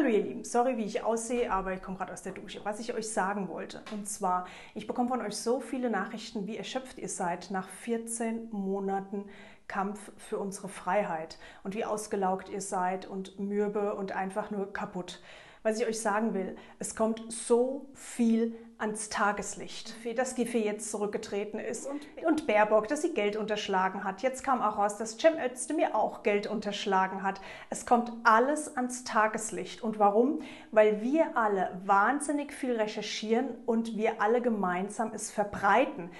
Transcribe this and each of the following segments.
Hallo ihr Lieben, sorry wie ich aussehe, aber ich komme gerade aus der Dusche. Was ich euch sagen wollte, und zwar, ich bekomme von euch so viele Nachrichten, wie erschöpft ihr seid nach 14 Monaten Kampf für unsere Freiheit und wie ausgelaugt ihr seid und mürbe und einfach nur kaputt. Was ich euch sagen will, es kommt so viel ans Tageslicht, dass Giffey jetzt zurückgetreten ist und, und Baerbock, dass sie Geld unterschlagen hat. Jetzt kam auch raus, dass Cem Özdemir auch Geld unterschlagen hat. Es kommt alles ans Tageslicht. Und warum? Weil wir alle wahnsinnig viel recherchieren und wir alle gemeinsam es verbreiten.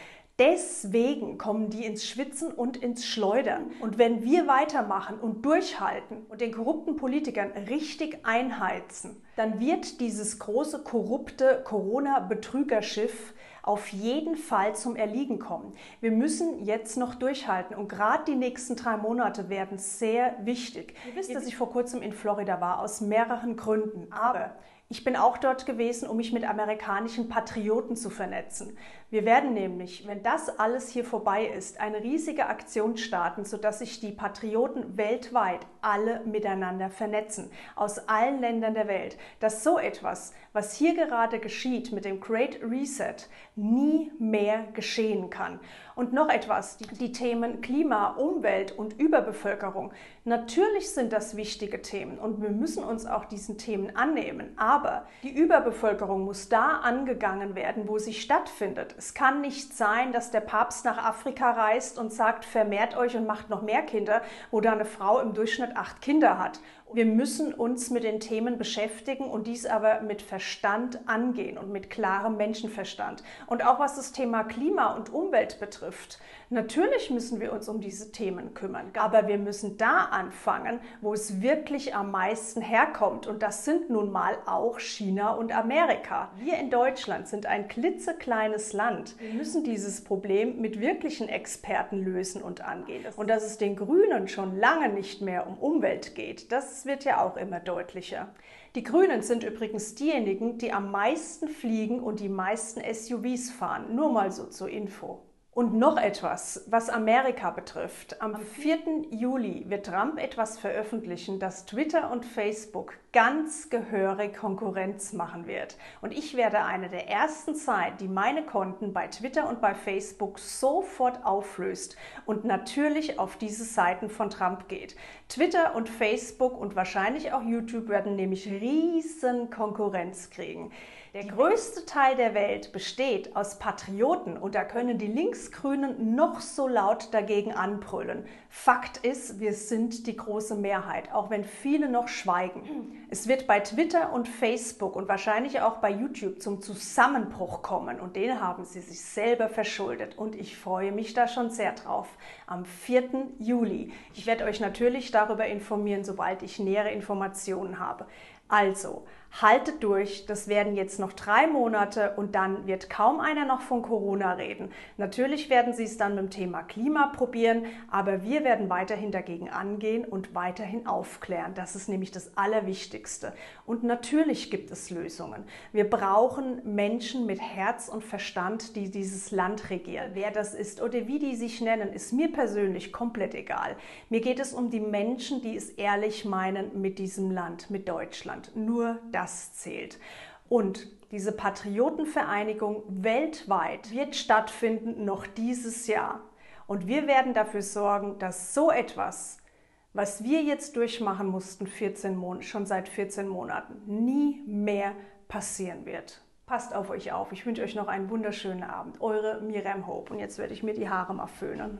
Deswegen kommen die ins Schwitzen und ins Schleudern. Und wenn wir weitermachen und durchhalten und den korrupten Politikern richtig einheizen, dann wird dieses große korrupte Corona-Betrügerschiff auf jeden Fall zum Erliegen kommen. Wir müssen jetzt noch durchhalten und gerade die nächsten drei Monate werden sehr wichtig. Ihr wisst, dass ich vor kurzem in Florida war, aus mehreren Gründen. Aber ich bin auch dort gewesen, um mich mit amerikanischen Patrioten zu vernetzen. Wir werden nämlich, wenn das alles hier vorbei ist, eine riesige Aktion starten, sodass sich die Patrioten weltweit alle miteinander vernetzen, aus allen Ländern der Welt, dass so etwas, was hier gerade geschieht mit dem Great Reset, nie mehr geschehen kann. Und noch etwas, die, die Themen Klima, Umwelt und Überbevölkerung. Natürlich sind das wichtige Themen und wir müssen uns auch diesen Themen annehmen. Aber die Überbevölkerung muss da angegangen werden, wo sie stattfindet. Es kann nicht sein, dass der Papst nach Afrika reist und sagt, vermehrt euch und macht noch mehr Kinder, wo da eine Frau im Durchschnitt acht Kinder hat. Wir müssen uns mit den Themen beschäftigen und dies aber mit Verstand angehen und mit klarem Menschenverstand. Und auch was das Thema Klima und Umwelt betrifft. Natürlich müssen wir uns um diese Themen kümmern, aber wir müssen da anfangen, wo es wirklich am meisten herkommt. Und das sind nun mal auch China und Amerika. Wir in Deutschland sind ein klitzekleines Land. Wir müssen dieses Problem mit wirklichen Experten lösen und angehen. Und dass es den Grünen schon lange nicht mehr um Umwelt geht, das das wird ja auch immer deutlicher. Die Grünen sind übrigens diejenigen, die am meisten fliegen und die meisten SUVs fahren. Nur mal so zur Info. Und noch etwas, was Amerika betrifft. Am 4. Juli wird Trump etwas veröffentlichen, das Twitter und Facebook ganz gehörig Konkurrenz machen wird. Und ich werde eine der ersten sein, die meine Konten bei Twitter und bei Facebook sofort auflöst und natürlich auf diese Seiten von Trump geht. Twitter und Facebook und wahrscheinlich auch YouTube werden nämlich riesen Konkurrenz kriegen. Der größte Teil der Welt besteht aus Patrioten und da können die Linksgrünen noch so laut dagegen anbrüllen. Fakt ist, wir sind die große Mehrheit, auch wenn viele noch schweigen. Es wird bei Twitter und Facebook und wahrscheinlich auch bei YouTube zum Zusammenbruch kommen und den haben sie sich selber verschuldet und ich freue mich da schon sehr drauf. Am 4. Juli. Ich werde euch natürlich darüber informieren, sobald ich nähere Informationen habe. Also, haltet durch, das werden jetzt noch drei Monate und dann wird kaum einer noch von Corona reden. Natürlich werden sie es dann mit dem Thema Klima probieren, aber wir werden weiterhin dagegen angehen und weiterhin aufklären. Das ist nämlich das Allerwichtigste. Und natürlich gibt es Lösungen. Wir brauchen Menschen mit Herz und Verstand, die dieses Land regieren. Wer das ist oder wie die sich nennen, ist mir persönlich komplett egal. Mir geht es um die Menschen, die es ehrlich meinen mit diesem Land, mit Deutschland. Nur das zählt. Und diese Patriotenvereinigung weltweit wird stattfinden noch dieses Jahr. Und wir werden dafür sorgen, dass so etwas, was wir jetzt durchmachen mussten, 14 Mon schon seit 14 Monaten, nie mehr passieren wird. Passt auf euch auf. Ich wünsche euch noch einen wunderschönen Abend. Eure Miriam Hope. Und jetzt werde ich mir die Haare mal föhnen.